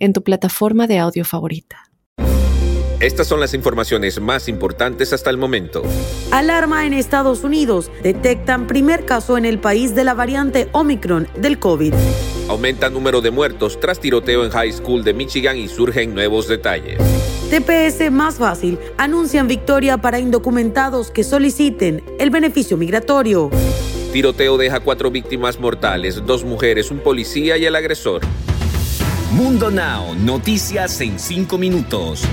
en tu plataforma de audio favorita. Estas son las informaciones más importantes hasta el momento. Alarma en Estados Unidos. Detectan primer caso en el país de la variante Omicron del COVID. Aumenta número de muertos tras tiroteo en High School de Michigan y surgen nuevos detalles. TPS más fácil. Anuncian victoria para indocumentados que soliciten el beneficio migratorio. Tiroteo deja cuatro víctimas mortales, dos mujeres, un policía y el agresor. Mundo Now, noticias en 5 minutos.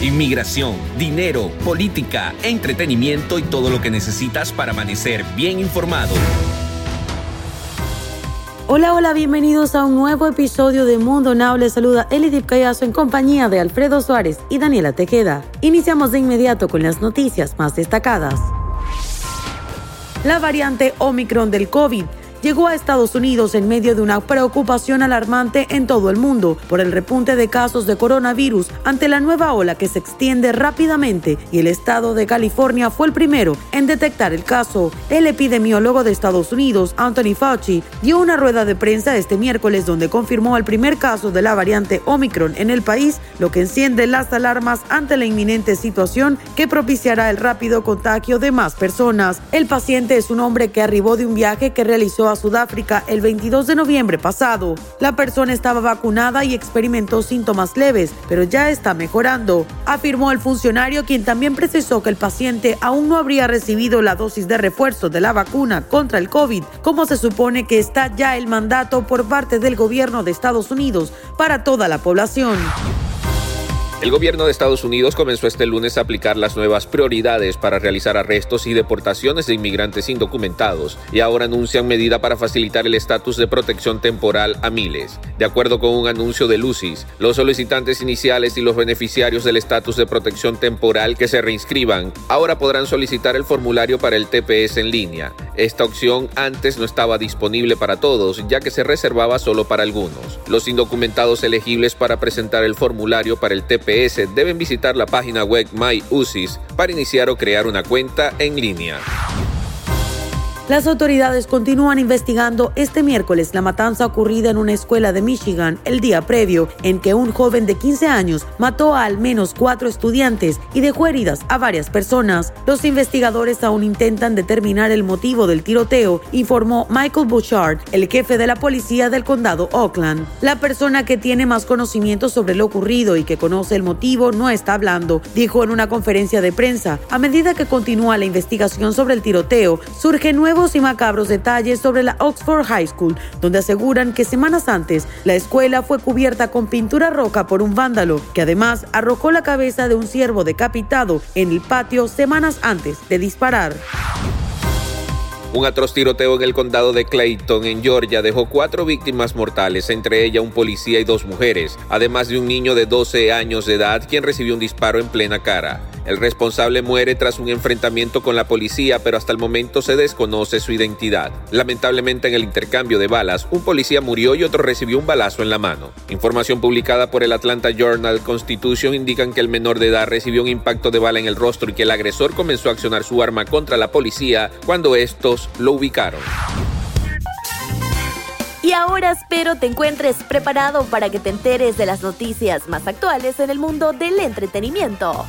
Inmigración, dinero, política, entretenimiento y todo lo que necesitas para amanecer bien informado. Hola, hola, bienvenidos a un nuevo episodio de Mundo Now. Les saluda Elidip Callazo en compañía de Alfredo Suárez y Daniela Tequeda. Iniciamos de inmediato con las noticias más destacadas. La variante Omicron del COVID llegó a Estados Unidos en medio de una preocupación alarmante en todo el mundo por el repunte de casos de coronavirus ante la nueva ola que se extiende rápidamente y el estado de California fue el primero en detectar el caso. El epidemiólogo de Estados Unidos, Anthony Fauci, dio una rueda de prensa este miércoles donde confirmó el primer caso de la variante Omicron en el país, lo que enciende las alarmas ante la inminente situación que propiciará el rápido contagio de más personas. El paciente es un hombre que arribó de un viaje que realizó a Sudáfrica el 22 de noviembre pasado. La persona estaba vacunada y experimentó síntomas leves, pero ya está mejorando, afirmó el funcionario quien también precisó que el paciente aún no habría recibido la dosis de refuerzo de la vacuna contra el COVID, como se supone que está ya el mandato por parte del gobierno de Estados Unidos para toda la población. El gobierno de Estados Unidos comenzó este lunes a aplicar las nuevas prioridades para realizar arrestos y deportaciones de inmigrantes indocumentados y ahora anuncian medida para facilitar el estatus de protección temporal a miles. De acuerdo con un anuncio de Lucis, los solicitantes iniciales y los beneficiarios del estatus de protección temporal que se reinscriban ahora podrán solicitar el formulario para el TPS en línea. Esta opción antes no estaba disponible para todos, ya que se reservaba solo para algunos. Los indocumentados elegibles para presentar el formulario para el TPS deben visitar la página web MyUSIS para iniciar o crear una cuenta en línea. Las autoridades continúan investigando este miércoles la matanza ocurrida en una escuela de Michigan el día previo, en que un joven de 15 años mató a al menos cuatro estudiantes y dejó heridas a varias personas. Los investigadores aún intentan determinar el motivo del tiroteo, informó Michael Bouchard, el jefe de la policía del condado Oakland. La persona que tiene más conocimiento sobre lo ocurrido y que conoce el motivo no está hablando, dijo en una conferencia de prensa. A medida que continúa la investigación sobre el tiroteo, surge y macabros detalles sobre la Oxford High School, donde aseguran que semanas antes la escuela fue cubierta con pintura roja por un vándalo, que además arrojó la cabeza de un ciervo decapitado en el patio semanas antes de disparar. Un atroz tiroteo en el condado de Clayton, en Georgia, dejó cuatro víctimas mortales, entre ellas un policía y dos mujeres, además de un niño de 12 años de edad quien recibió un disparo en plena cara. El responsable muere tras un enfrentamiento con la policía, pero hasta el momento se desconoce su identidad. Lamentablemente en el intercambio de balas, un policía murió y otro recibió un balazo en la mano. Información publicada por el Atlanta Journal Constitution indican que el menor de edad recibió un impacto de bala en el rostro y que el agresor comenzó a accionar su arma contra la policía cuando estos lo ubicaron. Y ahora espero te encuentres preparado para que te enteres de las noticias más actuales en el mundo del entretenimiento.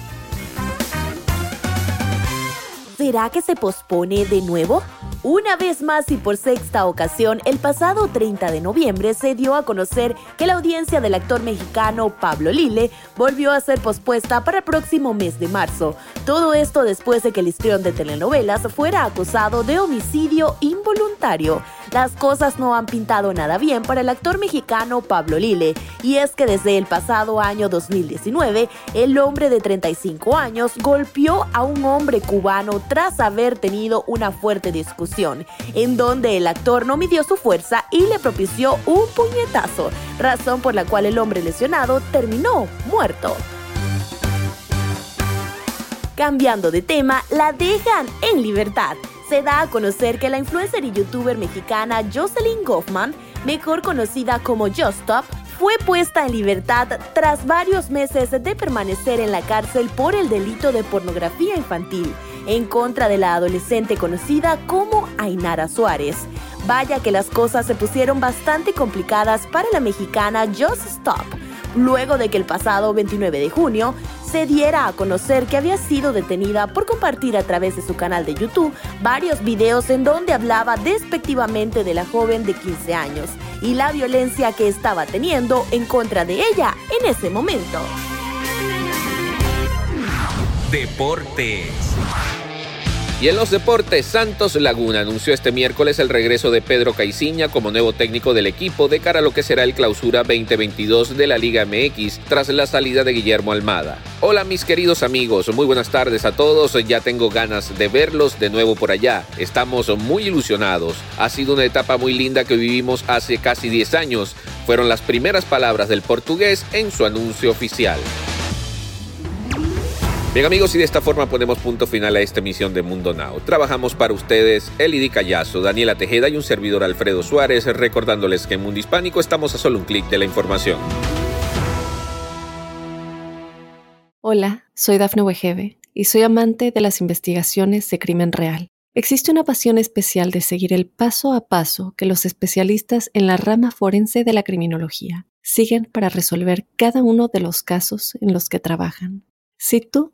¿Será que se pospone de nuevo? Una vez más y por sexta ocasión, el pasado 30 de noviembre se dio a conocer que la audiencia del actor mexicano Pablo Lille volvió a ser pospuesta para el próximo mes de marzo. Todo esto después de que el histrión de telenovelas fuera acusado de homicidio involuntario. Las cosas no han pintado nada bien para el actor mexicano Pablo Lile, y es que desde el pasado año 2019, el hombre de 35 años golpeó a un hombre cubano tras haber tenido una fuerte discusión, en donde el actor no midió su fuerza y le propició un puñetazo, razón por la cual el hombre lesionado terminó muerto. Cambiando de tema, la dejan en libertad. Se da a conocer que la influencer y youtuber mexicana Jocelyn Goffman, mejor conocida como Just Stop, fue puesta en libertad tras varios meses de permanecer en la cárcel por el delito de pornografía infantil en contra de la adolescente conocida como Ainara Suárez. Vaya que las cosas se pusieron bastante complicadas para la mexicana Just Stop, luego de que el pasado 29 de junio se diera a conocer que había sido detenida por compartir a través de su canal de YouTube varios videos en donde hablaba despectivamente de la joven de 15 años y la violencia que estaba teniendo en contra de ella en ese momento. Deportes. Y en los deportes, Santos Laguna anunció este miércoles el regreso de Pedro Caiciña como nuevo técnico del equipo de cara a lo que será el clausura 2022 de la Liga MX tras la salida de Guillermo Almada. Hola mis queridos amigos, muy buenas tardes a todos, ya tengo ganas de verlos de nuevo por allá, estamos muy ilusionados, ha sido una etapa muy linda que vivimos hace casi 10 años, fueron las primeras palabras del portugués en su anuncio oficial. Bien amigos, y de esta forma ponemos punto final a esta emisión de Mundo Now. Trabajamos para ustedes Elidi Callazo, Daniela Tejeda y un servidor Alfredo Suárez, recordándoles que en Mundo Hispánico estamos a solo un clic de la información. Hola, soy Dafne Wegebe y soy amante de las investigaciones de crimen real. Existe una pasión especial de seguir el paso a paso que los especialistas en la rama forense de la criminología siguen para resolver cada uno de los casos en los que trabajan. Si tú